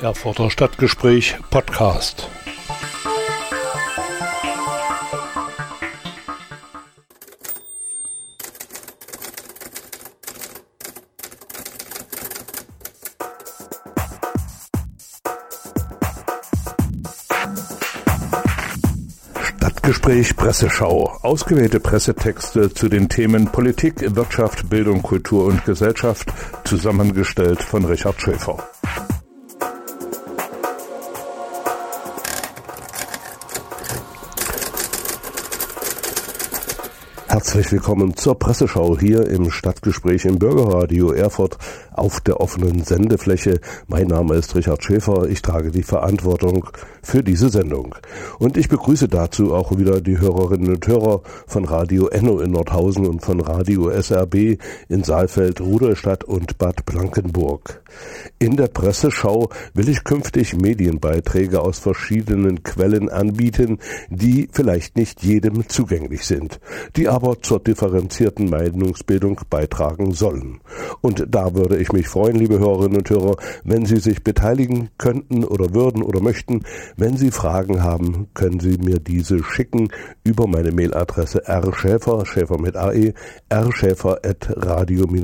Erfurter Stadtgespräch Podcast. Stadtgespräch Presseschau. Ausgewählte Pressetexte zu den Themen Politik, Wirtschaft, Bildung, Kultur und Gesellschaft, zusammengestellt von Richard Schäfer. Herzlich willkommen zur Presseschau hier im Stadtgespräch im Bürgerradio Erfurt auf der offenen Sendefläche. Mein Name ist Richard Schäfer. Ich trage die Verantwortung für diese Sendung. Und ich begrüße dazu auch wieder die Hörerinnen und Hörer von Radio Enno in Nordhausen und von Radio SRB in Saalfeld, Rudolstadt und Bad Blankenburg. In der Presseschau will ich künftig Medienbeiträge aus verschiedenen Quellen anbieten, die vielleicht nicht jedem zugänglich sind, die aber zur differenzierten Meinungsbildung beitragen sollen. Und da würde ich mich freuen, liebe Hörerinnen und Hörer, wenn Sie sich beteiligen könnten oder würden oder möchten. Wenn Sie Fragen haben, können Sie mir diese schicken über meine Mailadresse rschäfer, schäfer mit ae, rschäfer at radio-frei.de.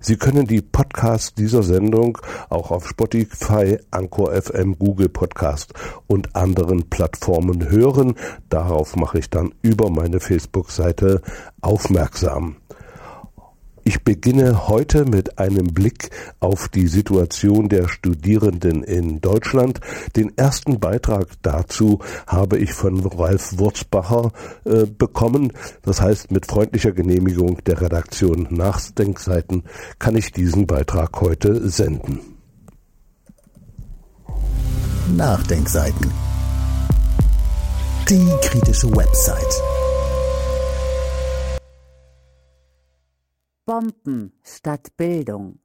Sie können die Podcasts dieser Sendung auch auf Spotify, Anchor FM, Google Podcast und anderen Plattformen hören. Darauf mache ich dann über meine Facebook-Seite aufmerksam. Ich beginne heute mit einem Blick auf die Situation der Studierenden in Deutschland. Den ersten Beitrag dazu habe ich von Ralf Wurzbacher äh, bekommen. Das heißt, mit freundlicher Genehmigung der Redaktion Nachdenkseiten kann ich diesen Beitrag heute senden. Nachdenkseiten. Die kritische Website. Bomben statt Bildung.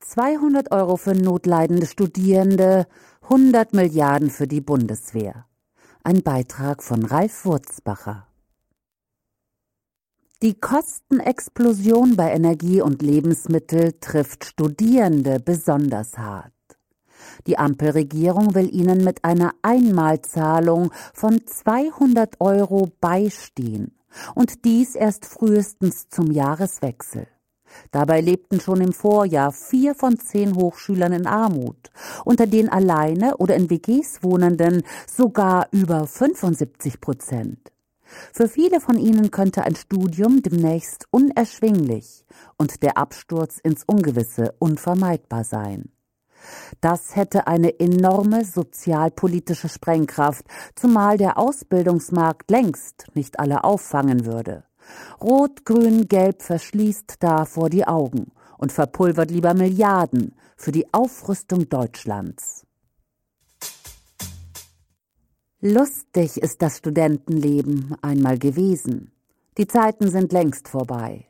200 Euro für notleidende Studierende, 100 Milliarden für die Bundeswehr. Ein Beitrag von Ralf Wurzbacher. Die Kostenexplosion bei Energie und Lebensmittel trifft Studierende besonders hart. Die Ampelregierung will ihnen mit einer Einmalzahlung von 200 Euro beistehen und dies erst frühestens zum Jahreswechsel. Dabei lebten schon im Vorjahr vier von zehn Hochschülern in Armut, unter den alleine oder in WGs Wohnenden sogar über 75 Prozent. Für viele von ihnen könnte ein Studium demnächst unerschwinglich und der Absturz ins Ungewisse unvermeidbar sein. Das hätte eine enorme sozialpolitische Sprengkraft, zumal der Ausbildungsmarkt längst nicht alle auffangen würde. Rot, Grün, Gelb verschließt davor die Augen und verpulvert lieber Milliarden für die Aufrüstung Deutschlands. Lustig ist das Studentenleben einmal gewesen. Die Zeiten sind längst vorbei.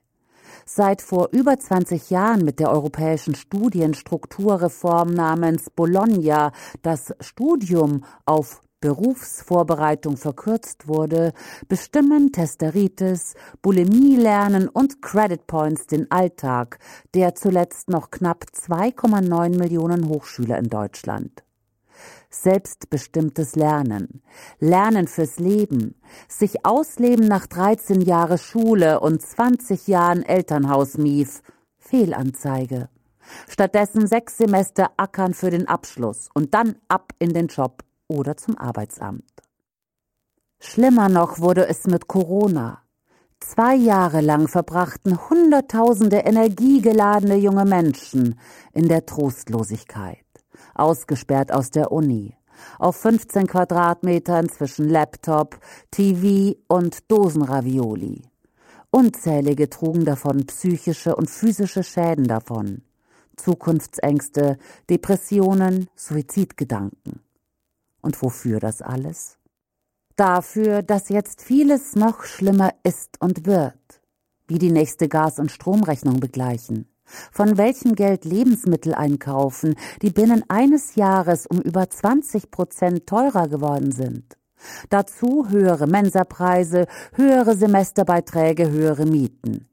Seit vor über 20 Jahren mit der europäischen Studienstrukturreform namens Bologna das Studium auf Berufsvorbereitung verkürzt wurde, bestimmen Testeritis, Bulimie-Lernen und Credit Points den Alltag der zuletzt noch knapp 2,9 Millionen Hochschüler in Deutschland selbstbestimmtes Lernen, Lernen fürs Leben, sich ausleben nach 13 Jahre Schule und 20 Jahren Elternhausmief, Fehlanzeige. Stattdessen sechs Semester ackern für den Abschluss und dann ab in den Job oder zum Arbeitsamt. Schlimmer noch wurde es mit Corona. Zwei Jahre lang verbrachten Hunderttausende energiegeladene junge Menschen in der Trostlosigkeit ausgesperrt aus der Uni. Auf 15 Quadratmetern zwischen Laptop, TV und Dosenravioli. Unzählige trugen davon psychische und physische Schäden davon. Zukunftsängste, Depressionen, Suizidgedanken. Und wofür das alles? Dafür, dass jetzt vieles noch schlimmer ist und wird, wie die nächste Gas- und Stromrechnung begleichen, von welchem Geld Lebensmittel einkaufen, die binnen eines Jahres um über 20 Prozent teurer geworden sind. Dazu höhere Mensapreise, höhere Semesterbeiträge, höhere Mieten.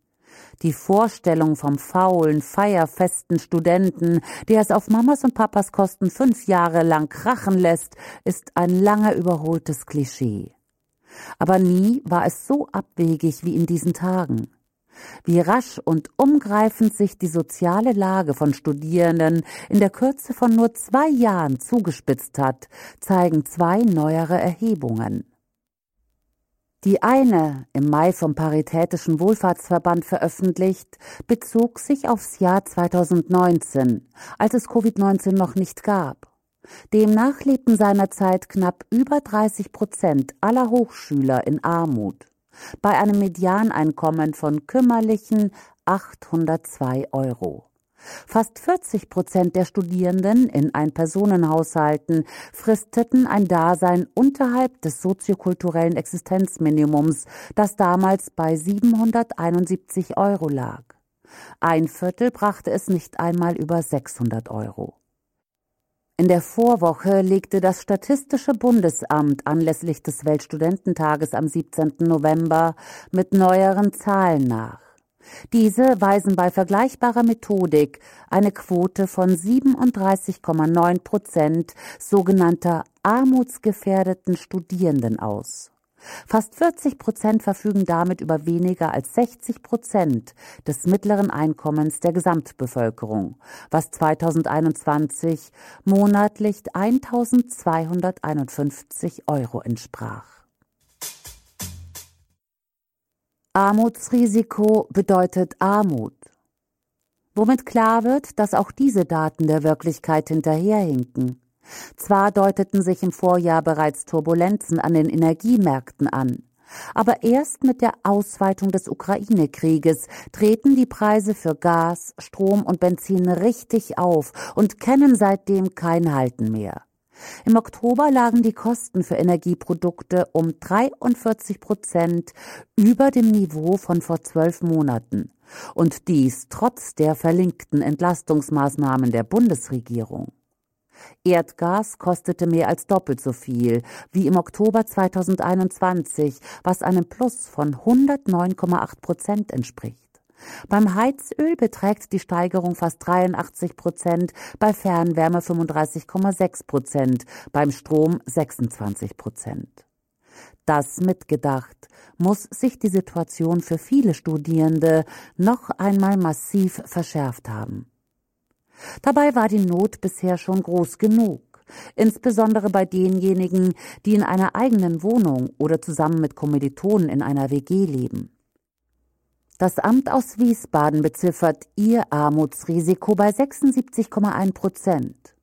Die Vorstellung vom faulen, feierfesten Studenten, der es auf Mamas und Papas Kosten fünf Jahre lang krachen lässt, ist ein lange überholtes Klischee. Aber nie war es so abwegig wie in diesen Tagen. Wie rasch und umgreifend sich die soziale Lage von Studierenden in der Kürze von nur zwei Jahren zugespitzt hat, zeigen zwei neuere Erhebungen. Die eine, im Mai vom Paritätischen Wohlfahrtsverband veröffentlicht, bezog sich aufs Jahr 2019, als es Covid-19 noch nicht gab. Demnach lebten seinerzeit knapp über 30 Prozent aller Hochschüler in Armut, bei einem Medianeinkommen von kümmerlichen 802 Euro. Fast 40 Prozent der Studierenden in Ein-Personen-Haushalten fristeten ein Dasein unterhalb des soziokulturellen Existenzminimums, das damals bei 771 Euro lag. Ein Viertel brachte es nicht einmal über 600 Euro. In der Vorwoche legte das Statistische Bundesamt anlässlich des Weltstudententages am 17. November mit neueren Zahlen nach. Diese weisen bei vergleichbarer Methodik eine Quote von 37,9 Prozent sogenannter armutsgefährdeten Studierenden aus. Fast 40 Prozent verfügen damit über weniger als 60 Prozent des mittleren Einkommens der Gesamtbevölkerung, was 2021 monatlich 1251 Euro entsprach. Armutsrisiko bedeutet Armut. Womit klar wird, dass auch diese Daten der Wirklichkeit hinterherhinken. Zwar deuteten sich im Vorjahr bereits Turbulenzen an den Energiemärkten an, aber erst mit der Ausweitung des Ukraine-Krieges treten die Preise für Gas, Strom und Benzin richtig auf und kennen seitdem kein Halten mehr. Im Oktober lagen die Kosten für Energieprodukte um 43 Prozent über dem Niveau von vor zwölf Monaten. Und dies trotz der verlinkten Entlastungsmaßnahmen der Bundesregierung. Erdgas kostete mehr als doppelt so viel wie im Oktober 2021, was einem Plus von 109,8 Prozent entspricht. Beim Heizöl beträgt die Steigerung fast 83 Prozent, bei Fernwärme 35,6 Prozent, beim Strom 26 Prozent. Das mitgedacht, muss sich die Situation für viele Studierende noch einmal massiv verschärft haben. Dabei war die Not bisher schon groß genug, insbesondere bei denjenigen, die in einer eigenen Wohnung oder zusammen mit Kommilitonen in einer WG leben. Das Amt aus Wiesbaden beziffert ihr Armutsrisiko bei 76,1 Prozent.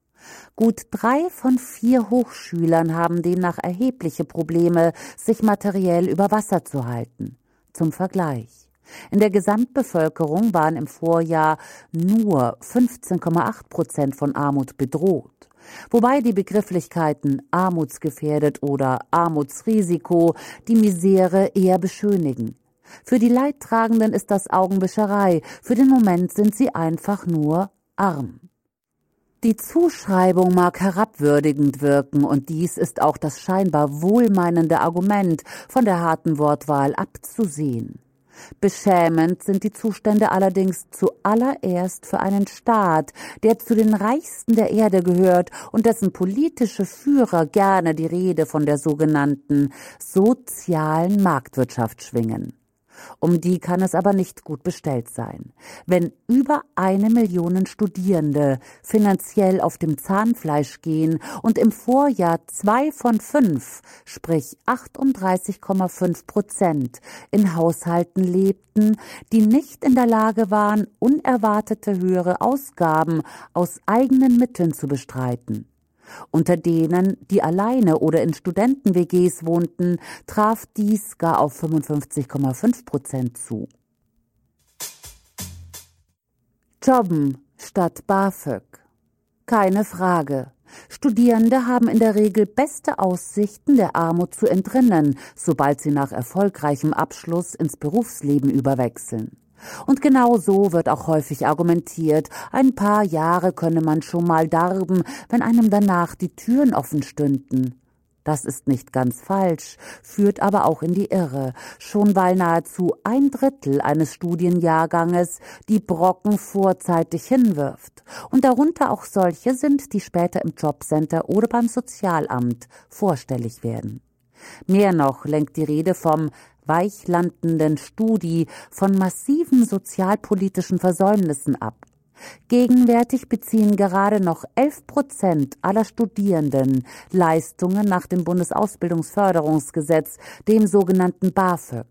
Gut drei von vier Hochschülern haben demnach erhebliche Probleme, sich materiell über Wasser zu halten. Zum Vergleich. In der Gesamtbevölkerung waren im Vorjahr nur 15,8 Prozent von Armut bedroht. Wobei die Begrifflichkeiten armutsgefährdet oder Armutsrisiko die Misere eher beschönigen. Für die Leidtragenden ist das Augenwischerei, für den Moment sind sie einfach nur arm. Die Zuschreibung mag herabwürdigend wirken, und dies ist auch das scheinbar wohlmeinende Argument von der harten Wortwahl abzusehen. Beschämend sind die Zustände allerdings zuallererst für einen Staat, der zu den reichsten der Erde gehört und dessen politische Führer gerne die Rede von der sogenannten sozialen Marktwirtschaft schwingen. Um die kann es aber nicht gut bestellt sein. Wenn über eine Million Studierende finanziell auf dem Zahnfleisch gehen und im Vorjahr zwei von fünf, sprich 38,5 Prozent, in Haushalten lebten, die nicht in der Lage waren, unerwartete höhere Ausgaben aus eigenen Mitteln zu bestreiten unter denen, die alleine oder in Studenten-WGs wohnten, traf dies gar auf 55,5 Prozent zu. Jobben statt BAföG. Keine Frage. Studierende haben in der Regel beste Aussichten, der Armut zu entrinnen, sobald sie nach erfolgreichem Abschluss ins Berufsleben überwechseln. Und genau so wird auch häufig argumentiert, ein paar Jahre könne man schon mal darben, wenn einem danach die Türen offen stünden. Das ist nicht ganz falsch, führt aber auch in die Irre, schon weil nahezu ein Drittel eines Studienjahrganges die Brocken vorzeitig hinwirft und darunter auch solche sind, die später im Jobcenter oder beim Sozialamt vorstellig werden. Mehr noch lenkt die Rede vom weichlandenden Studi von massiven sozialpolitischen Versäumnissen ab. Gegenwärtig beziehen gerade noch 11 Prozent aller Studierenden Leistungen nach dem Bundesausbildungsförderungsgesetz, dem sogenannten BAföG.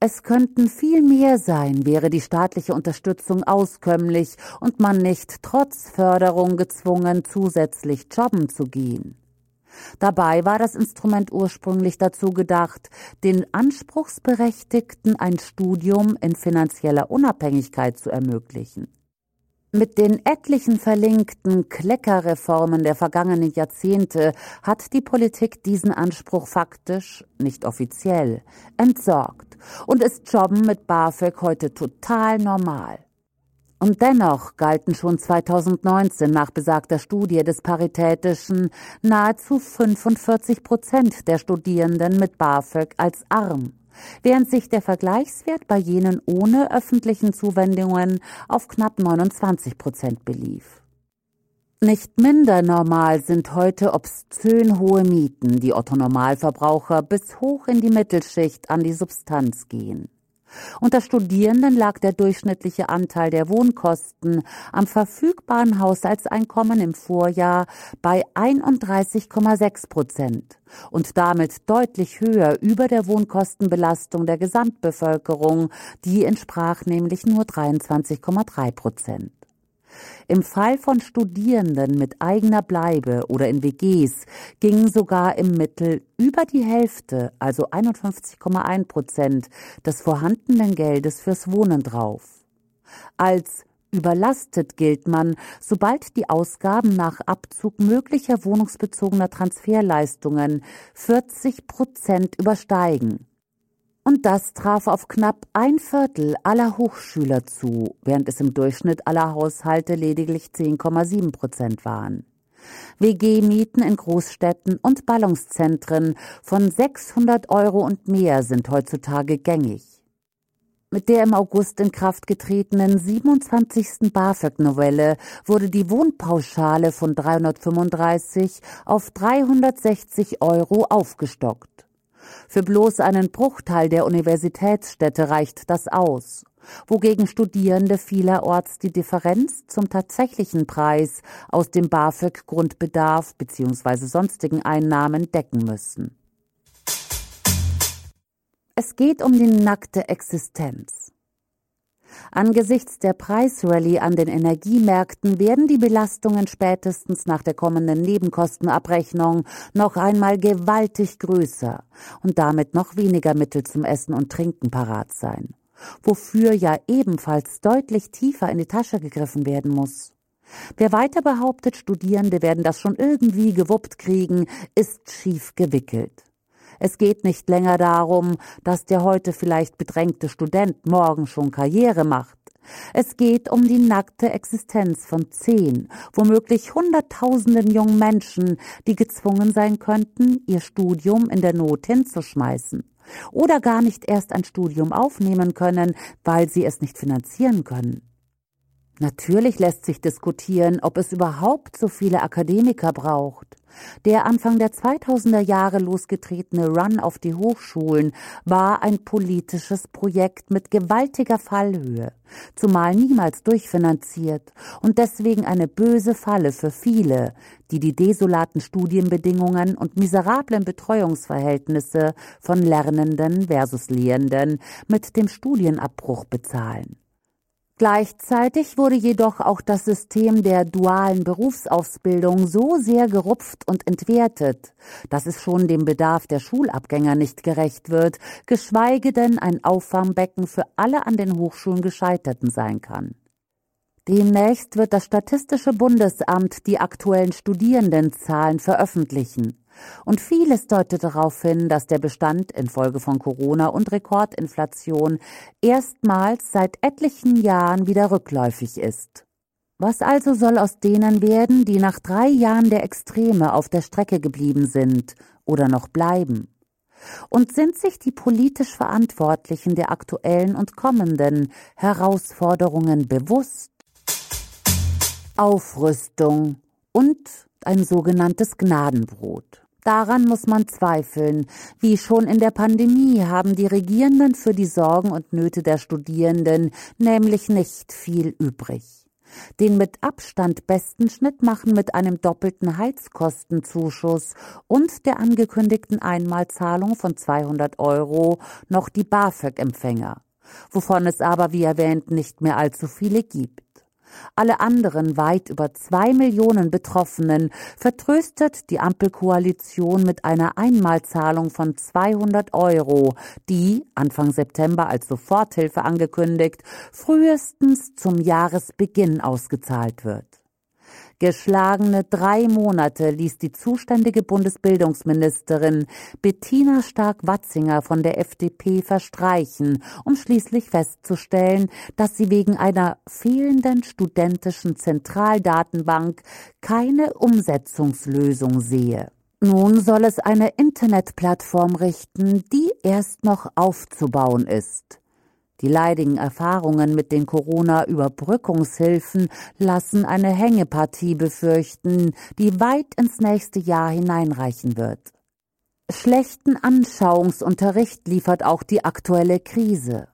Es könnten viel mehr sein, wäre die staatliche Unterstützung auskömmlich und man nicht trotz Förderung gezwungen, zusätzlich jobben zu gehen. Dabei war das Instrument ursprünglich dazu gedacht, den Anspruchsberechtigten ein Studium in finanzieller Unabhängigkeit zu ermöglichen. Mit den etlichen verlinkten Kleckerreformen der vergangenen Jahrzehnte hat die Politik diesen Anspruch faktisch, nicht offiziell, entsorgt und ist Jobben mit BAföG heute total normal. Und dennoch galten schon 2019 nach besagter Studie des Paritätischen nahezu 45 Prozent der Studierenden mit BAföG als arm während sich der Vergleichswert bei jenen ohne öffentlichen Zuwendungen auf knapp 29 Prozent belief. Nicht minder normal sind heute obszön hohe Mieten, die Otto Normalverbraucher bis hoch in die Mittelschicht an die Substanz gehen. Unter Studierenden lag der durchschnittliche Anteil der Wohnkosten am verfügbaren Haushaltseinkommen im Vorjahr bei 31,6 Prozent und damit deutlich höher über der Wohnkostenbelastung der Gesamtbevölkerung, die entsprach nämlich nur 23,3 Prozent. Im Fall von Studierenden mit eigener Bleibe oder in WGs gingen sogar im Mittel über die Hälfte, also 51,1 Prozent, des vorhandenen Geldes fürs Wohnen drauf. Als Überlastet gilt man, sobald die Ausgaben nach Abzug möglicher wohnungsbezogener Transferleistungen 40 Prozent übersteigen. Und das traf auf knapp ein Viertel aller Hochschüler zu, während es im Durchschnitt aller Haushalte lediglich 10,7 Prozent waren. WG-Mieten in Großstädten und Ballungszentren von 600 Euro und mehr sind heutzutage gängig. Mit der im August in Kraft getretenen 27. BAföG-Novelle wurde die Wohnpauschale von 335 auf 360 Euro aufgestockt. Für bloß einen Bruchteil der Universitätsstädte reicht das aus, wogegen Studierende vielerorts die Differenz zum tatsächlichen Preis aus dem BAföG Grundbedarf bzw. sonstigen Einnahmen decken müssen. Es geht um die nackte Existenz. Angesichts der Preisrallye an den Energiemärkten werden die Belastungen spätestens nach der kommenden Nebenkostenabrechnung noch einmal gewaltig größer und damit noch weniger Mittel zum Essen und Trinken parat sein, wofür ja ebenfalls deutlich tiefer in die Tasche gegriffen werden muss. Wer weiter behauptet, Studierende werden das schon irgendwie gewuppt kriegen, ist schief gewickelt. Es geht nicht länger darum, dass der heute vielleicht bedrängte Student morgen schon Karriere macht. Es geht um die nackte Existenz von zehn, womöglich hunderttausenden jungen Menschen, die gezwungen sein könnten, ihr Studium in der Not hinzuschmeißen oder gar nicht erst ein Studium aufnehmen können, weil sie es nicht finanzieren können. Natürlich lässt sich diskutieren, ob es überhaupt so viele Akademiker braucht. Der Anfang der 2000er Jahre losgetretene Run auf die Hochschulen war ein politisches Projekt mit gewaltiger Fallhöhe, zumal niemals durchfinanziert und deswegen eine böse Falle für viele, die die desolaten Studienbedingungen und miserablen Betreuungsverhältnisse von Lernenden versus Lehrenden mit dem Studienabbruch bezahlen. Gleichzeitig wurde jedoch auch das System der dualen Berufsausbildung so sehr gerupft und entwertet, dass es schon dem Bedarf der Schulabgänger nicht gerecht wird, geschweige denn ein Auffangbecken für alle an den Hochschulen Gescheiterten sein kann. Demnächst wird das Statistische Bundesamt die aktuellen Studierendenzahlen veröffentlichen. Und vieles deutet darauf hin, dass der Bestand infolge von Corona und Rekordinflation erstmals seit etlichen Jahren wieder rückläufig ist. Was also soll aus denen werden, die nach drei Jahren der Extreme auf der Strecke geblieben sind oder noch bleiben? Und sind sich die politisch Verantwortlichen der aktuellen und kommenden Herausforderungen bewusst? Aufrüstung und ein sogenanntes Gnadenbrot. Daran muss man zweifeln. Wie schon in der Pandemie haben die Regierenden für die Sorgen und Nöte der Studierenden nämlich nicht viel übrig. Den mit Abstand besten Schnitt machen mit einem doppelten Heizkostenzuschuss und der angekündigten Einmalzahlung von 200 Euro noch die BAföG-Empfänger, wovon es aber wie erwähnt nicht mehr allzu viele gibt. Alle anderen weit über zwei Millionen Betroffenen vertröstet die Ampelkoalition mit einer Einmalzahlung von 200 Euro, die, Anfang September als Soforthilfe angekündigt, frühestens zum Jahresbeginn ausgezahlt wird. Geschlagene drei Monate ließ die zuständige Bundesbildungsministerin Bettina Stark-Watzinger von der FDP verstreichen, um schließlich festzustellen, dass sie wegen einer fehlenden studentischen Zentraldatenbank keine Umsetzungslösung sehe. Nun soll es eine Internetplattform richten, die erst noch aufzubauen ist. Die leidigen Erfahrungen mit den Corona-Überbrückungshilfen lassen eine Hängepartie befürchten, die weit ins nächste Jahr hineinreichen wird. Schlechten Anschauungsunterricht liefert auch die aktuelle Krise.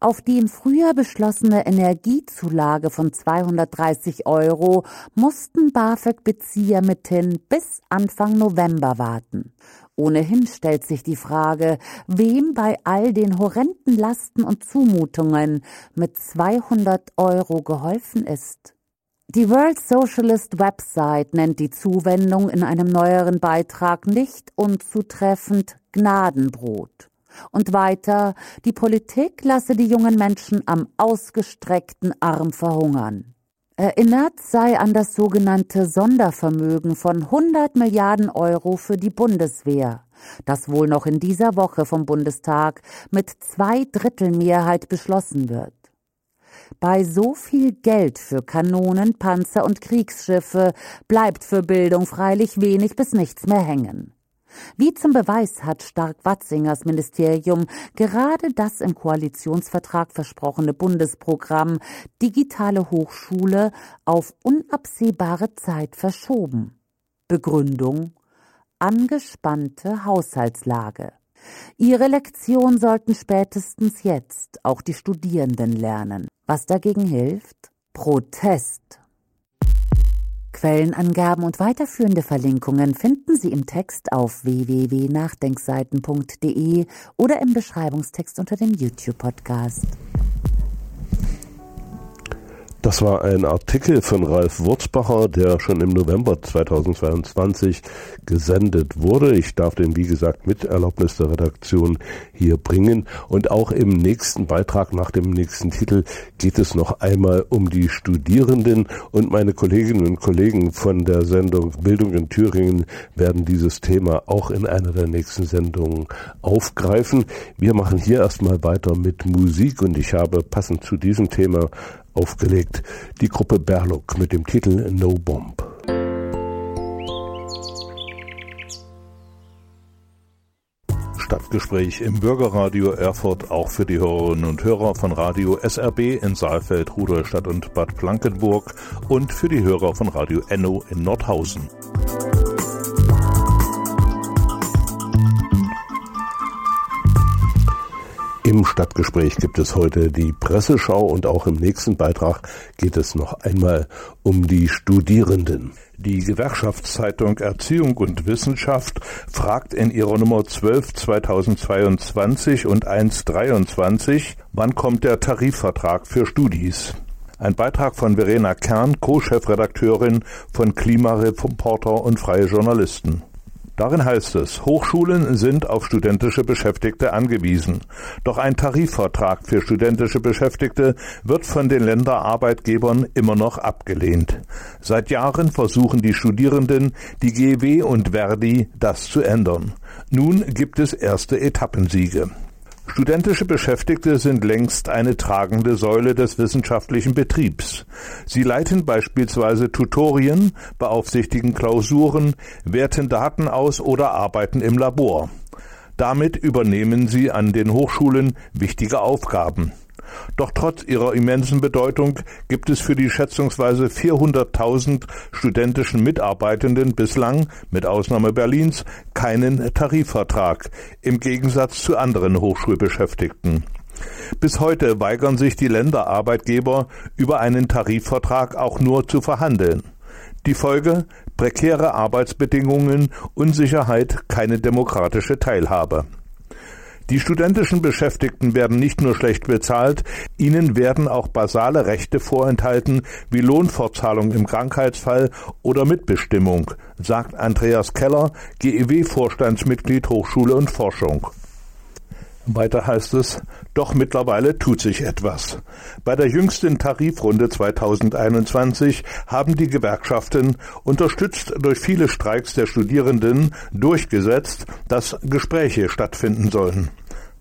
Auf die im Frühjahr beschlossene Energiezulage von 230 Euro mussten BAföG-Bezieher mithin bis Anfang November warten. Ohnehin stellt sich die Frage, wem bei all den horrenden Lasten und Zumutungen mit 200 Euro geholfen ist. Die World Socialist Website nennt die Zuwendung in einem neueren Beitrag nicht unzutreffend Gnadenbrot. Und weiter, die Politik lasse die jungen Menschen am ausgestreckten Arm verhungern. Erinnert sei an das sogenannte Sondervermögen von 100 Milliarden Euro für die Bundeswehr, das wohl noch in dieser Woche vom Bundestag mit zwei Drittel Mehrheit beschlossen wird. Bei so viel Geld für Kanonen, Panzer und Kriegsschiffe bleibt für Bildung freilich wenig bis nichts mehr hängen. Wie zum Beweis hat Stark-Watzingers Ministerium gerade das im Koalitionsvertrag versprochene Bundesprogramm Digitale Hochschule auf unabsehbare Zeit verschoben. Begründung angespannte Haushaltslage. Ihre Lektion sollten spätestens jetzt auch die Studierenden lernen. Was dagegen hilft? Protest. Quellenangaben und weiterführende Verlinkungen finden Sie im Text auf www.nachdenkseiten.de oder im Beschreibungstext unter dem YouTube-Podcast. Das war ein Artikel von Ralf Wurzbacher, der schon im November 2022 gesendet wurde. Ich darf den, wie gesagt, mit Erlaubnis der Redaktion hier bringen. Und auch im nächsten Beitrag nach dem nächsten Titel geht es noch einmal um die Studierenden. Und meine Kolleginnen und Kollegen von der Sendung Bildung in Thüringen werden dieses Thema auch in einer der nächsten Sendungen aufgreifen. Wir machen hier erstmal weiter mit Musik und ich habe passend zu diesem Thema aufgelegt. Die Gruppe Berlock mit dem Titel No Bomb. Stadtgespräch im Bürgerradio Erfurt auch für die Hörerinnen und Hörer von Radio SRB in Saalfeld, Rudolstadt und Bad Blankenburg und für die Hörer von Radio Enno in Nordhausen. Im Stadtgespräch gibt es heute die Presseschau und auch im nächsten Beitrag geht es noch einmal um die Studierenden. Die Gewerkschaftszeitung Erziehung und Wissenschaft fragt in ihrer Nummer 12 2022 und 123, wann kommt der Tarifvertrag für Studis? Ein Beitrag von Verena Kern, Co-Chefredakteurin von Klimareporter und Freie Journalisten. Darin heißt es, Hochschulen sind auf studentische Beschäftigte angewiesen. Doch ein Tarifvertrag für studentische Beschäftigte wird von den Länderarbeitgebern immer noch abgelehnt. Seit Jahren versuchen die Studierenden, die GW und Verdi, das zu ändern. Nun gibt es erste Etappensiege. Studentische Beschäftigte sind längst eine tragende Säule des wissenschaftlichen Betriebs. Sie leiten beispielsweise Tutorien, beaufsichtigen Klausuren, werten Daten aus oder arbeiten im Labor. Damit übernehmen sie an den Hochschulen wichtige Aufgaben. Doch trotz ihrer immensen Bedeutung gibt es für die schätzungsweise 400.000 studentischen Mitarbeitenden bislang, mit Ausnahme Berlins, keinen Tarifvertrag, im Gegensatz zu anderen Hochschulbeschäftigten. Bis heute weigern sich die Länderarbeitgeber, über einen Tarifvertrag auch nur zu verhandeln. Die Folge prekäre Arbeitsbedingungen, Unsicherheit, keine demokratische Teilhabe. Die studentischen Beschäftigten werden nicht nur schlecht bezahlt, ihnen werden auch basale Rechte vorenthalten, wie Lohnfortzahlung im Krankheitsfall oder Mitbestimmung, sagt Andreas Keller, GEW-Vorstandsmitglied Hochschule und Forschung. Weiter heißt es, doch mittlerweile tut sich etwas. Bei der jüngsten Tarifrunde 2021 haben die Gewerkschaften, unterstützt durch viele Streiks der Studierenden, durchgesetzt, dass Gespräche stattfinden sollen.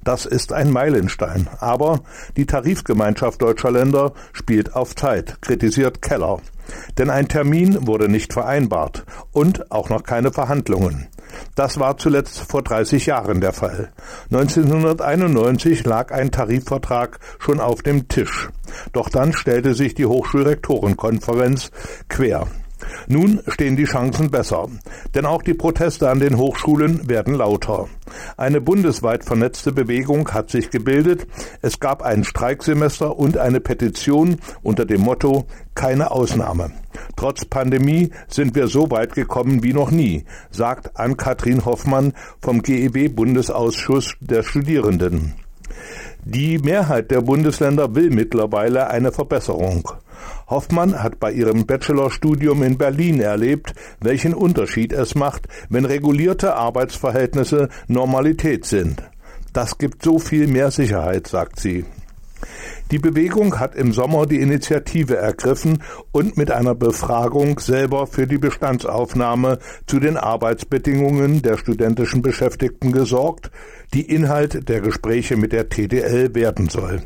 Das ist ein Meilenstein. Aber die Tarifgemeinschaft deutscher Länder spielt auf Zeit, kritisiert Keller. Denn ein Termin wurde nicht vereinbart und auch noch keine Verhandlungen. Das war zuletzt vor 30 Jahren der Fall. 1991 lag ein Tarifvertrag schon auf dem Tisch. Doch dann stellte sich die Hochschulrektorenkonferenz quer. Nun stehen die Chancen besser, denn auch die Proteste an den Hochschulen werden lauter. Eine bundesweit vernetzte Bewegung hat sich gebildet, es gab ein Streiksemester und eine Petition unter dem Motto keine Ausnahme. Trotz Pandemie sind wir so weit gekommen wie noch nie, sagt Ann-Kathrin Hoffmann vom GEB Bundesausschuss der Studierenden. Die Mehrheit der Bundesländer will mittlerweile eine Verbesserung. Hoffmann hat bei ihrem Bachelorstudium in Berlin erlebt, welchen Unterschied es macht, wenn regulierte Arbeitsverhältnisse Normalität sind. Das gibt so viel mehr Sicherheit, sagt sie. Die Bewegung hat im Sommer die Initiative ergriffen und mit einer Befragung selber für die Bestandsaufnahme zu den Arbeitsbedingungen der studentischen Beschäftigten gesorgt, die Inhalt der Gespräche mit der TDL werden soll.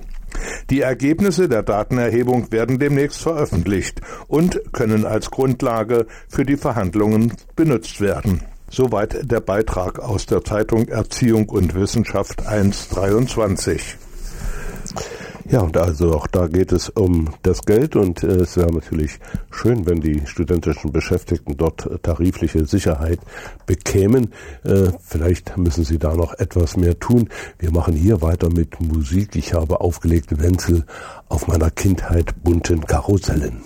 Die Ergebnisse der Datenerhebung werden demnächst veröffentlicht und können als Grundlage für die Verhandlungen benutzt werden. Soweit der Beitrag aus der Zeitung Erziehung und Wissenschaft 1.23. Ja, und also auch da geht es um das Geld und äh, es wäre natürlich schön, wenn die studentischen Beschäftigten dort tarifliche Sicherheit bekämen. Äh, vielleicht müssen sie da noch etwas mehr tun. Wir machen hier weiter mit Musik. Ich habe aufgelegt Wenzel auf meiner Kindheit bunten Karussellen.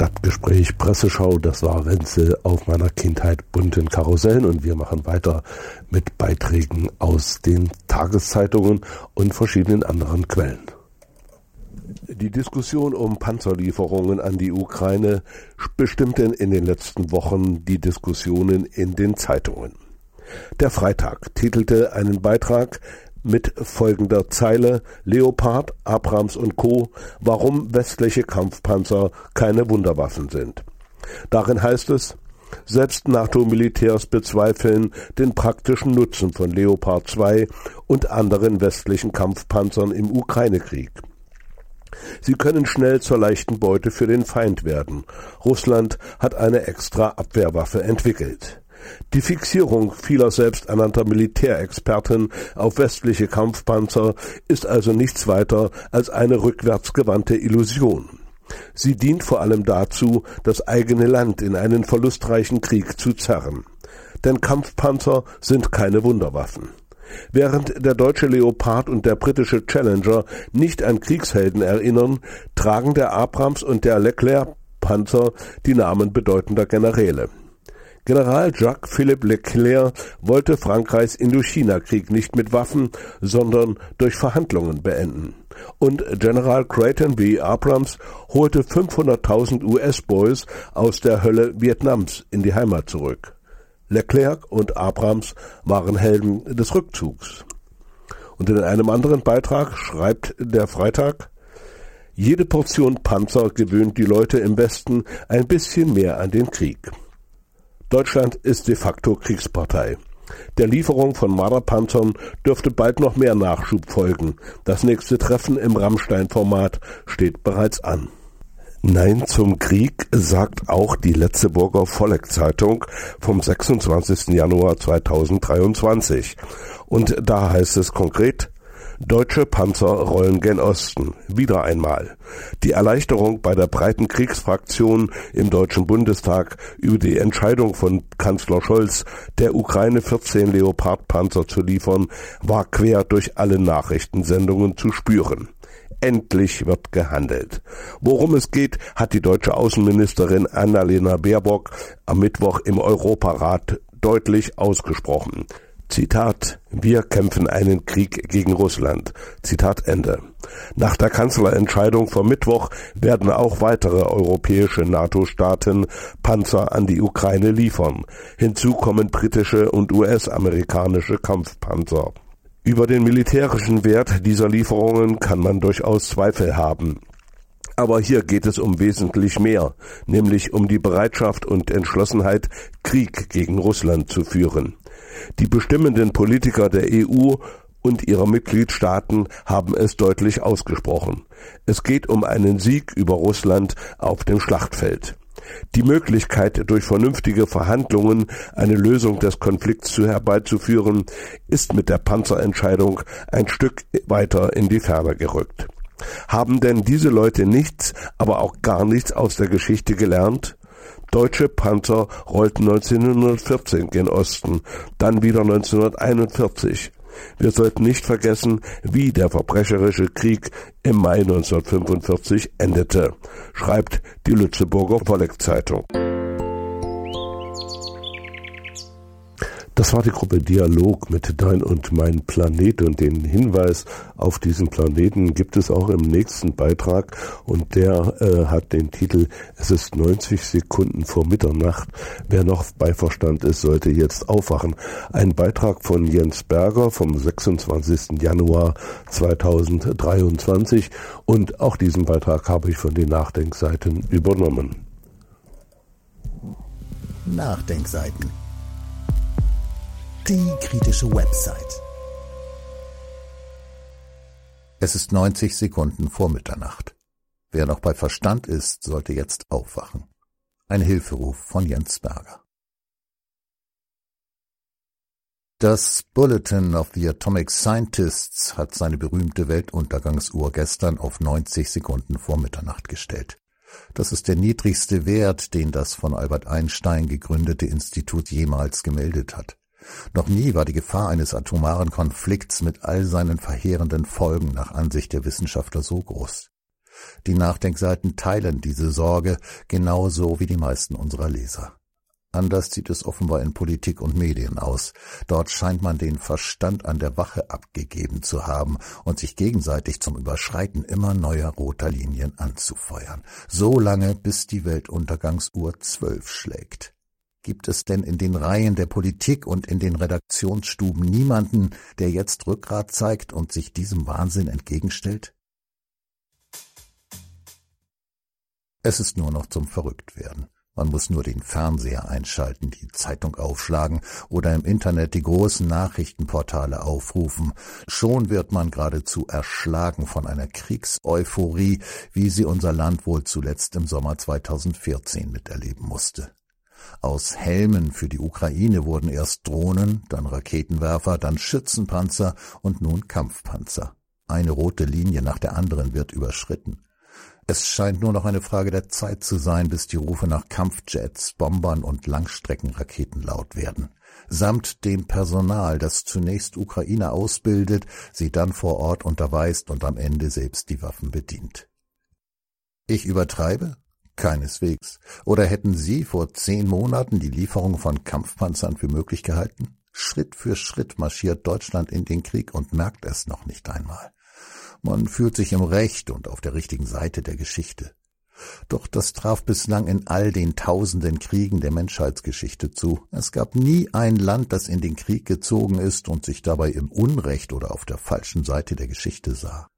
Stadtgespräch, Presseschau, das war Wenzel auf meiner Kindheit bunten Karussellen und wir machen weiter mit Beiträgen aus den Tageszeitungen und verschiedenen anderen Quellen. Die Diskussion um Panzerlieferungen an die Ukraine bestimmten in den letzten Wochen die Diskussionen in den Zeitungen. Der Freitag titelte einen Beitrag mit folgender Zeile Leopard, Abrams und Co. Warum westliche Kampfpanzer keine Wunderwaffen sind. Darin heißt es, selbst NATO-Militärs bezweifeln den praktischen Nutzen von Leopard 2 und anderen westlichen Kampfpanzern im Ukraine-Krieg. Sie können schnell zur leichten Beute für den Feind werden. Russland hat eine extra Abwehrwaffe entwickelt. Die Fixierung vieler selbsternannter Militärexperten auf westliche Kampfpanzer ist also nichts weiter als eine rückwärtsgewandte Illusion. Sie dient vor allem dazu, das eigene Land in einen verlustreichen Krieg zu zerren. Denn Kampfpanzer sind keine Wunderwaffen. Während der deutsche Leopard und der britische Challenger nicht an Kriegshelden erinnern, tragen der Abrams und der Leclerc Panzer die Namen bedeutender Generäle. General Jacques-Philippe Leclerc wollte Frankreichs Indochina-Krieg nicht mit Waffen, sondern durch Verhandlungen beenden. Und General Creighton B. Abrams holte 500.000 US-Boys aus der Hölle Vietnams in die Heimat zurück. Leclerc und Abrams waren Helden des Rückzugs. Und in einem anderen Beitrag schreibt der Freitag, jede Portion Panzer gewöhnt die Leute im Westen ein bisschen mehr an den Krieg. Deutschland ist de facto Kriegspartei. Der Lieferung von Marderpanzern dürfte bald noch mehr Nachschub folgen. Das nächste Treffen im Rammstein-Format steht bereits an. Nein zum Krieg sagt auch die Letzeburger Volk-Zeitung vom 26. Januar 2023. Und da heißt es konkret, Deutsche Panzer rollen gen Osten. Wieder einmal. Die Erleichterung bei der breiten Kriegsfraktion im Deutschen Bundestag über die Entscheidung von Kanzler Scholz, der Ukraine 14 Leopardpanzer zu liefern, war quer durch alle Nachrichtensendungen zu spüren. Endlich wird gehandelt. Worum es geht, hat die deutsche Außenministerin Annalena Baerbock am Mittwoch im Europarat deutlich ausgesprochen. Zitat, wir kämpfen einen Krieg gegen Russland. Zitat Ende. Nach der Kanzlerentscheidung vom Mittwoch werden auch weitere europäische NATO-Staaten Panzer an die Ukraine liefern. Hinzu kommen britische und US-amerikanische Kampfpanzer. Über den militärischen Wert dieser Lieferungen kann man durchaus Zweifel haben. Aber hier geht es um wesentlich mehr, nämlich um die Bereitschaft und Entschlossenheit, Krieg gegen Russland zu führen. Die bestimmenden Politiker der EU und ihrer Mitgliedstaaten haben es deutlich ausgesprochen. Es geht um einen Sieg über Russland auf dem Schlachtfeld. Die Möglichkeit, durch vernünftige Verhandlungen eine Lösung des Konflikts zu herbeizuführen, ist mit der Panzerentscheidung ein Stück weiter in die Ferne gerückt. Haben denn diese Leute nichts, aber auch gar nichts aus der Geschichte gelernt? Deutsche Panzer rollten 1914 gen Osten, dann wieder 1941. Wir sollten nicht vergessen, wie der verbrecherische Krieg im Mai 1945 endete, schreibt die Lützeburger Volkszeitung. Das war die Gruppe Dialog mit Dein und Mein Planet und den Hinweis auf diesen Planeten gibt es auch im nächsten Beitrag und der äh, hat den Titel Es ist 90 Sekunden vor Mitternacht. Wer noch bei Verstand ist, sollte jetzt aufwachen. Ein Beitrag von Jens Berger vom 26. Januar 2023 und auch diesen Beitrag habe ich von den Nachdenkseiten übernommen. Nachdenkseiten die kritische Website. Es ist 90 Sekunden vor Mitternacht. Wer noch bei Verstand ist, sollte jetzt aufwachen. Ein Hilferuf von Jens Berger. Das Bulletin of the Atomic Scientists hat seine berühmte Weltuntergangsuhr gestern auf 90 Sekunden vor Mitternacht gestellt. Das ist der niedrigste Wert, den das von Albert Einstein gegründete Institut jemals gemeldet hat. Noch nie war die Gefahr eines atomaren Konflikts mit all seinen verheerenden Folgen nach Ansicht der Wissenschaftler so groß. Die Nachdenkseiten teilen diese Sorge genauso wie die meisten unserer Leser. Anders sieht es offenbar in Politik und Medien aus. Dort scheint man den Verstand an der Wache abgegeben zu haben und sich gegenseitig zum Überschreiten immer neuer roter Linien anzufeuern. So lange, bis die Weltuntergangsuhr zwölf schlägt. Gibt es denn in den Reihen der Politik und in den Redaktionsstuben niemanden, der jetzt Rückgrat zeigt und sich diesem Wahnsinn entgegenstellt? Es ist nur noch zum Verrücktwerden. Man muss nur den Fernseher einschalten, die Zeitung aufschlagen oder im Internet die großen Nachrichtenportale aufrufen. Schon wird man geradezu erschlagen von einer Kriegseuphorie, wie sie unser Land wohl zuletzt im Sommer 2014 miterleben musste. Aus Helmen für die Ukraine wurden erst Drohnen, dann Raketenwerfer, dann Schützenpanzer und nun Kampfpanzer. Eine rote Linie nach der anderen wird überschritten. Es scheint nur noch eine Frage der Zeit zu sein, bis die Rufe nach Kampfjets, Bombern und Langstreckenraketen laut werden. Samt dem Personal, das zunächst Ukraine ausbildet, sie dann vor Ort unterweist und am Ende selbst die Waffen bedient. Ich übertreibe? Keineswegs. Oder hätten Sie vor zehn Monaten die Lieferung von Kampfpanzern für möglich gehalten? Schritt für Schritt marschiert Deutschland in den Krieg und merkt es noch nicht einmal. Man fühlt sich im Recht und auf der richtigen Seite der Geschichte. Doch das traf bislang in all den tausenden Kriegen der Menschheitsgeschichte zu. Es gab nie ein Land, das in den Krieg gezogen ist und sich dabei im Unrecht oder auf der falschen Seite der Geschichte sah.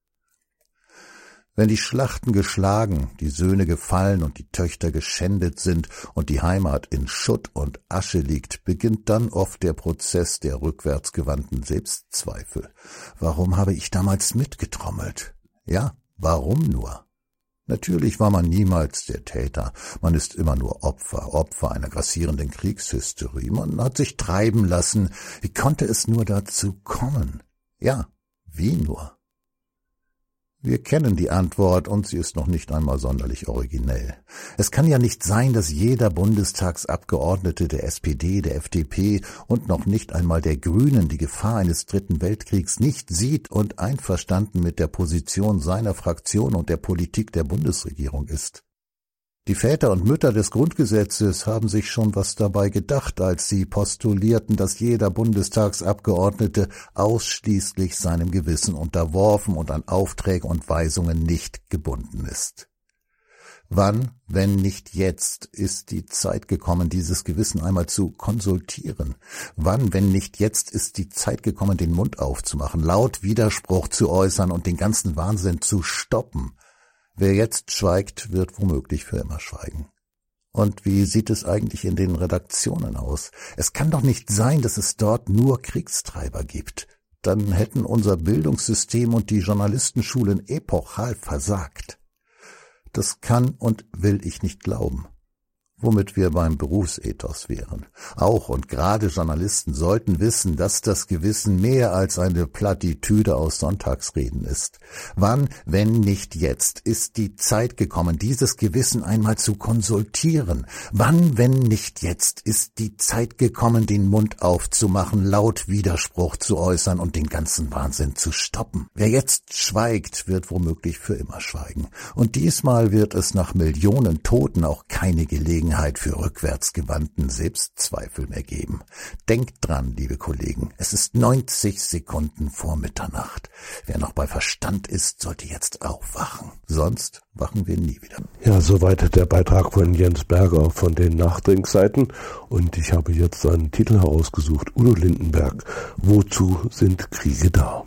Wenn die Schlachten geschlagen, die Söhne gefallen und die Töchter geschändet sind und die Heimat in Schutt und Asche liegt, beginnt dann oft der Prozess der rückwärtsgewandten Selbstzweifel. Warum habe ich damals mitgetrommelt? Ja, warum nur? Natürlich war man niemals der Täter, man ist immer nur Opfer, Opfer einer grassierenden Kriegshysterie, man hat sich treiben lassen, wie konnte es nur dazu kommen? Ja, wie nur? Wir kennen die Antwort und sie ist noch nicht einmal sonderlich originell. Es kann ja nicht sein, dass jeder Bundestagsabgeordnete der SPD, der FDP und noch nicht einmal der Grünen die Gefahr eines dritten Weltkriegs nicht sieht und einverstanden mit der Position seiner Fraktion und der Politik der Bundesregierung ist. Die Väter und Mütter des Grundgesetzes haben sich schon was dabei gedacht, als sie postulierten, dass jeder Bundestagsabgeordnete ausschließlich seinem Gewissen unterworfen und an Aufträge und Weisungen nicht gebunden ist. Wann, wenn nicht jetzt, ist die Zeit gekommen, dieses Gewissen einmal zu konsultieren? Wann, wenn nicht jetzt, ist die Zeit gekommen, den Mund aufzumachen, laut Widerspruch zu äußern und den ganzen Wahnsinn zu stoppen? Wer jetzt schweigt, wird womöglich für immer schweigen. Und wie sieht es eigentlich in den Redaktionen aus? Es kann doch nicht sein, dass es dort nur Kriegstreiber gibt. Dann hätten unser Bildungssystem und die Journalistenschulen epochal versagt. Das kann und will ich nicht glauben womit wir beim Berufsethos wären. Auch und gerade Journalisten sollten wissen, dass das Gewissen mehr als eine Plattitüde aus Sonntagsreden ist. Wann, wenn nicht jetzt, ist die Zeit gekommen, dieses Gewissen einmal zu konsultieren? Wann, wenn nicht jetzt, ist die Zeit gekommen, den Mund aufzumachen, laut Widerspruch zu äußern und den ganzen Wahnsinn zu stoppen? Wer jetzt schweigt, wird womöglich für immer schweigen. Und diesmal wird es nach Millionen Toten auch keine Gelegenheit Gelegenheit für rückwärtsgewandten Selbstzweifel mehr geben. Denkt dran, liebe Kollegen, es ist 90 Sekunden vor Mitternacht. Wer noch bei Verstand ist, sollte jetzt aufwachen. Sonst wachen wir nie wieder. Ja, soweit der Beitrag von Jens Berger von den Nachdenkseiten. Und ich habe jetzt seinen Titel herausgesucht, Udo Lindenberg. Wozu sind Kriege da?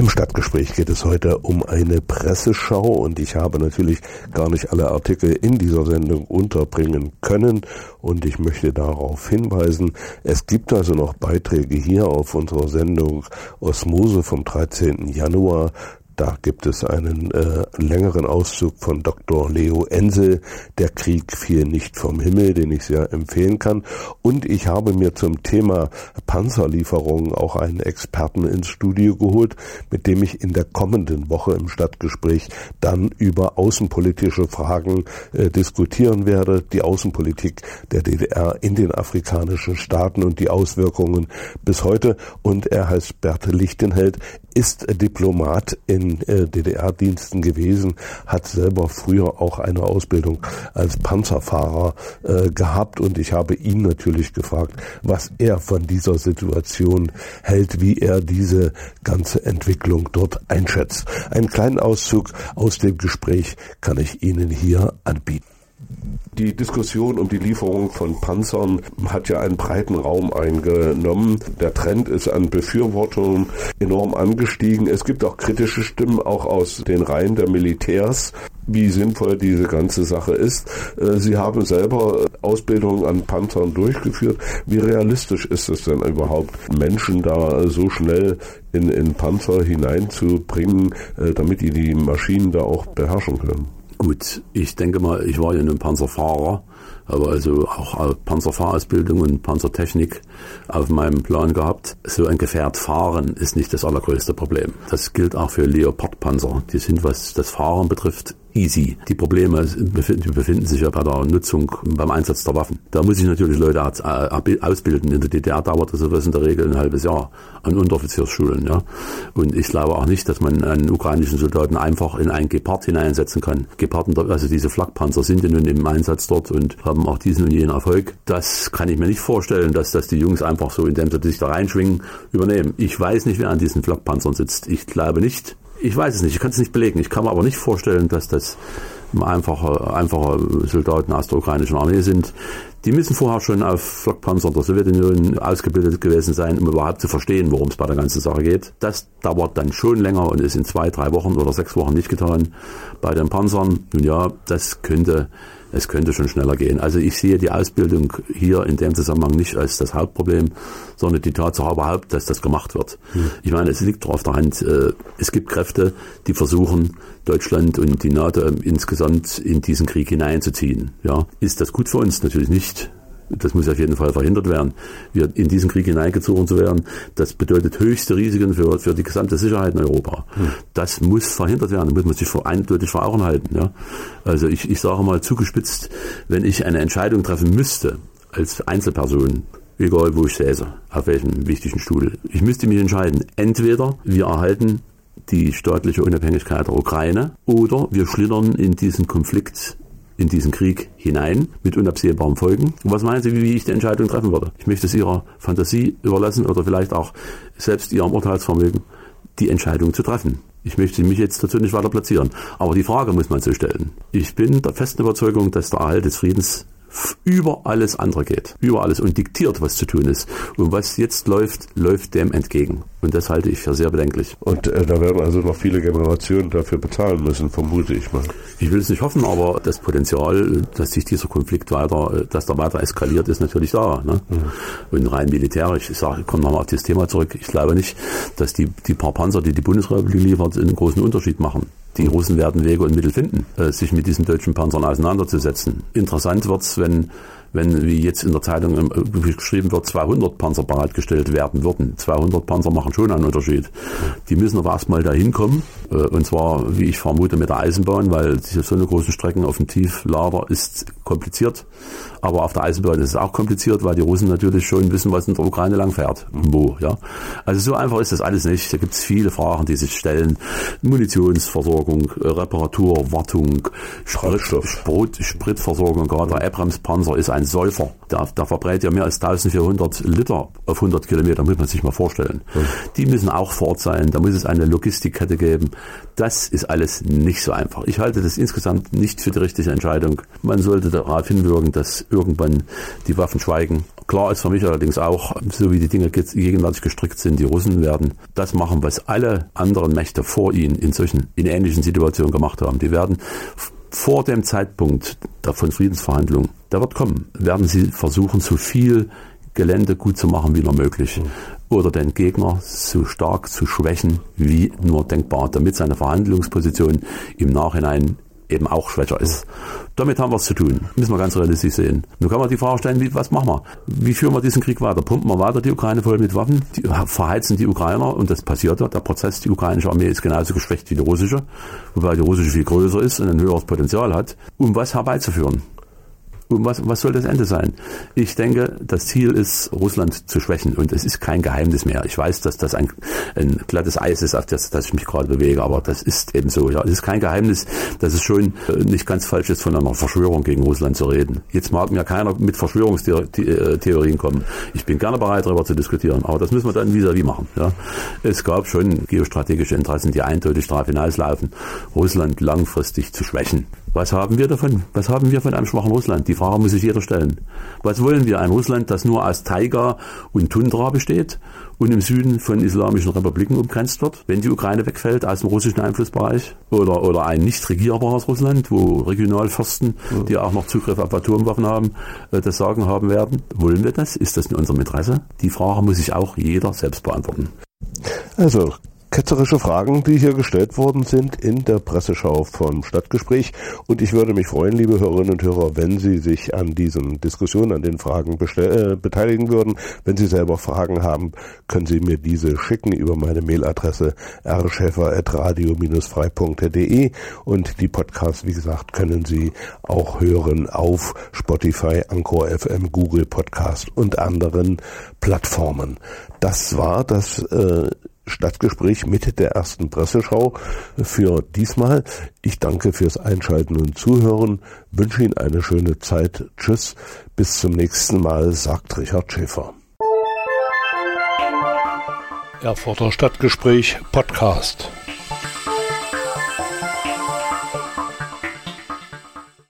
Im Stadtgespräch geht es heute um eine Presseschau und ich habe natürlich gar nicht alle Artikel in dieser Sendung unterbringen können und ich möchte darauf hinweisen, es gibt also noch Beiträge hier auf unserer Sendung Osmose vom 13. Januar da gibt es einen äh, längeren Auszug von Dr. Leo Ensel, Der Krieg fiel nicht vom Himmel, den ich sehr empfehlen kann. Und ich habe mir zum Thema Panzerlieferungen auch einen Experten ins Studio geholt, mit dem ich in der kommenden Woche im Stadtgespräch dann über außenpolitische Fragen äh, diskutieren werde. Die Außenpolitik der DDR in den afrikanischen Staaten und die Auswirkungen bis heute. Und er heißt Bert Lichtenheld ist Diplomat in äh, DDR-Diensten gewesen, hat selber früher auch eine Ausbildung als Panzerfahrer äh, gehabt und ich habe ihn natürlich gefragt, was er von dieser Situation hält, wie er diese ganze Entwicklung dort einschätzt. Einen kleinen Auszug aus dem Gespräch kann ich Ihnen hier anbieten. Die Diskussion um die Lieferung von Panzern hat ja einen breiten Raum eingenommen. Der Trend ist an Befürwortungen enorm angestiegen. Es gibt auch kritische Stimmen, auch aus den Reihen der Militärs, wie sinnvoll diese ganze Sache ist. Äh, Sie haben selber Ausbildungen an Panzern durchgeführt. Wie realistisch ist es denn überhaupt, Menschen da so schnell in, in Panzer hineinzubringen, äh, damit die die Maschinen da auch beherrschen können? Gut, ich denke mal, ich war ja nun Panzerfahrer, habe also auch Panzerfahrausbildung und Panzertechnik auf meinem Plan gehabt. So ein Gefährt fahren ist nicht das allergrößte Problem. Das gilt auch für Leopardpanzer. Die sind, was das Fahren betrifft, easy. Die Probleme befinden, sich ja bei der Nutzung, beim Einsatz der Waffen. Da muss ich natürlich Leute äh, ausbilden. In der DDR dauerte sowas in der Regel ein halbes Jahr an Unteroffiziersschulen. Ja. Und ich glaube auch nicht, dass man einen ukrainischen Soldaten einfach in ein Gepard hineinsetzen kann. Geparden, also diese Flakpanzer sind ja nun im Einsatz dort und haben auch diesen und jenen Erfolg. Das kann ich mir nicht vorstellen, dass das die Jungs einfach so, indem sie sich da reinschwingen, übernehmen. Ich weiß nicht, wer an diesen Flakpanzern sitzt. Ich glaube nicht. Ich weiß es nicht, ich kann es nicht belegen. Ich kann mir aber nicht vorstellen, dass das einfache, einfache Soldaten aus der ukrainischen Armee sind. Die müssen vorher schon auf Flakpanzer der Sowjetunion ausgebildet gewesen sein, um überhaupt zu verstehen, worum es bei der ganzen Sache geht. Das dauert dann schon länger und ist in zwei, drei Wochen oder sechs Wochen nicht getan. Bei den Panzern, nun ja, das könnte es könnte schon schneller gehen. Also ich sehe die Ausbildung hier in dem Zusammenhang nicht als das Hauptproblem, sondern die Tatsache überhaupt, dass das gemacht wird. Hm. Ich meine, es liegt doch auf der Hand, äh, es gibt Kräfte, die versuchen, Deutschland und die NATO insgesamt in diesen Krieg hineinzuziehen. Ja, ist das gut für uns? Natürlich nicht. Das muss auf jeden Fall verhindert werden. Wir in diesen Krieg hineingezogen zu werden, das bedeutet höchste Risiken für, für die gesamte Sicherheit in Europa. Das muss verhindert werden, muss man sich vor, eindeutig vor Augen halten. Ja? Also ich, ich sage mal zugespitzt, wenn ich eine Entscheidung treffen müsste, als Einzelperson, egal wo ich säße, auf welchem wichtigen Stuhl, ich müsste mich entscheiden, entweder wir erhalten die staatliche Unabhängigkeit der Ukraine oder wir schlittern in diesen Konflikt in diesen Krieg hinein mit unabsehbaren Folgen. Und was meinen Sie, wie ich die Entscheidung treffen würde? Ich möchte es Ihrer Fantasie überlassen oder vielleicht auch selbst Ihrem Urteilsvermögen, die Entscheidung zu treffen. Ich möchte mich jetzt dazu nicht weiter platzieren. Aber die Frage muss man so stellen. Ich bin der festen Überzeugung, dass der Erhalt des Friedens über alles andere geht. Über alles und diktiert, was zu tun ist. Und was jetzt läuft, läuft dem entgegen. Und das halte ich für sehr bedenklich. Und äh, da werden also noch viele Generationen dafür bezahlen müssen, vermute ich mal. Ich will es nicht hoffen, aber das Potenzial, dass sich dieser Konflikt weiter, dass der weiter eskaliert, ist natürlich da. Ne? Mhm. Und rein militärisch, ich sage, ich komme nochmal auf das Thema zurück, ich glaube nicht, dass die, die paar Panzer, die die Bundesrepublik liefert, einen großen Unterschied machen. Die Russen werden Wege und Mittel finden, äh, sich mit diesen deutschen Panzern auseinanderzusetzen. Interessant wird's, wenn wenn, wie jetzt in der Zeitung äh, geschrieben wird, 200 Panzer bereitgestellt werden würden. 200 Panzer machen schon einen Unterschied. Die müssen aber erstmal dahin kommen, äh, und zwar, wie ich vermute, mit der Eisenbahn, weil so eine große Strecken auf dem Tieflader ist kompliziert. Aber auf der Eisenbahn ist es auch kompliziert, weil die Russen natürlich schon wissen, was in der Ukraine langfährt. Wo, ja. Also so einfach ist das alles nicht. Da gibt es viele Fragen, die sich stellen. Munitionsversorgung, äh, Reparatur, Wartung, Sprit, Sprit, Spritversorgung. Gerade der Abrams-Panzer ist ein Säufer. Der, der verbrät ja mehr als 1400 Liter auf 100 Kilometer, muss man sich mal vorstellen. Die müssen auch vor Ort sein. Da muss es eine Logistikkette geben. Das ist alles nicht so einfach. Ich halte das insgesamt nicht für die richtige Entscheidung. Man sollte darauf hinwirken, dass irgendwann die Waffen schweigen. Klar ist für mich allerdings auch, so wie die Dinge gegenwärtig gestrickt sind, die Russen werden das machen, was alle anderen Mächte vor ihnen in solchen, in ähnlichen Situationen gemacht haben. Die werden vor dem Zeitpunkt der von Friedensverhandlungen, der wird kommen, werden sie versuchen, so viel Gelände gut zu machen wie nur möglich. Mhm. Oder den Gegner so stark zu schwächen wie nur denkbar, damit seine Verhandlungsposition im Nachhinein eben auch schwächer ist. Damit haben wir es zu tun. Müssen wir ganz realistisch sehen. Nun kann man die Frage stellen, wie, was machen wir? Wie führen wir diesen Krieg weiter? Pumpen wir weiter die Ukraine voll mit Waffen? Die, verheizen die Ukrainer und das passiert ja. Der Prozess, die ukrainische Armee ist genauso geschwächt wie die russische, wobei die russische viel größer ist und ein höheres Potenzial hat, um was herbeizuführen. Und was, was soll das Ende sein? Ich denke, das Ziel ist, Russland zu schwächen. Und es ist kein Geheimnis mehr. Ich weiß, dass das ein, ein glattes Eis ist, auf das, das ich mich gerade bewege, aber das ist eben so. Ja, es ist kein Geheimnis, dass es schon äh, nicht ganz falsch ist, von einer Verschwörung gegen Russland zu reden. Jetzt mag mir keiner mit Verschwörungstheorien kommen. Ich bin gerne bereit, darüber zu diskutieren, aber das müssen wir dann vis-à-vis machen. Ja. Es gab schon geostrategische Interessen, die eindeutig darauf hinauslaufen, Russland langfristig zu schwächen. Was haben wir davon? Was haben wir von einem schwachen Russland? Die Frage muss sich jeder stellen. Was wollen wir? Ein Russland, das nur aus Taiga und Tundra besteht und im Süden von islamischen Republiken umgrenzt wird, wenn die Ukraine wegfällt aus dem russischen Einflussbereich? Oder, oder ein nicht regierbares Russland, wo Regionalfürsten, die auch noch Zugriff auf Atomwaffen haben, äh, das Sagen haben werden? Wollen wir das? Ist das in unserem Interesse? Die Frage muss sich auch jeder selbst beantworten. Also ketzerische Fragen, die hier gestellt worden sind in der Presseschau vom Stadtgespräch. Und ich würde mich freuen, liebe Hörerinnen und Hörer, wenn Sie sich an diesen Diskussionen, an den Fragen äh, beteiligen würden. Wenn Sie selber Fragen haben, können Sie mir diese schicken über meine Mailadresse rschäfer.radio-frei.de und die Podcasts, wie gesagt, können Sie auch hören auf Spotify, Anchor FM, Google Podcast und anderen Plattformen. Das war das äh, Stadtgespräch mit der ersten Presseschau für diesmal. Ich danke fürs Einschalten und Zuhören, wünsche Ihnen eine schöne Zeit. Tschüss, bis zum nächsten Mal, sagt Richard Schäfer. Erfurter Stadtgespräch Podcast.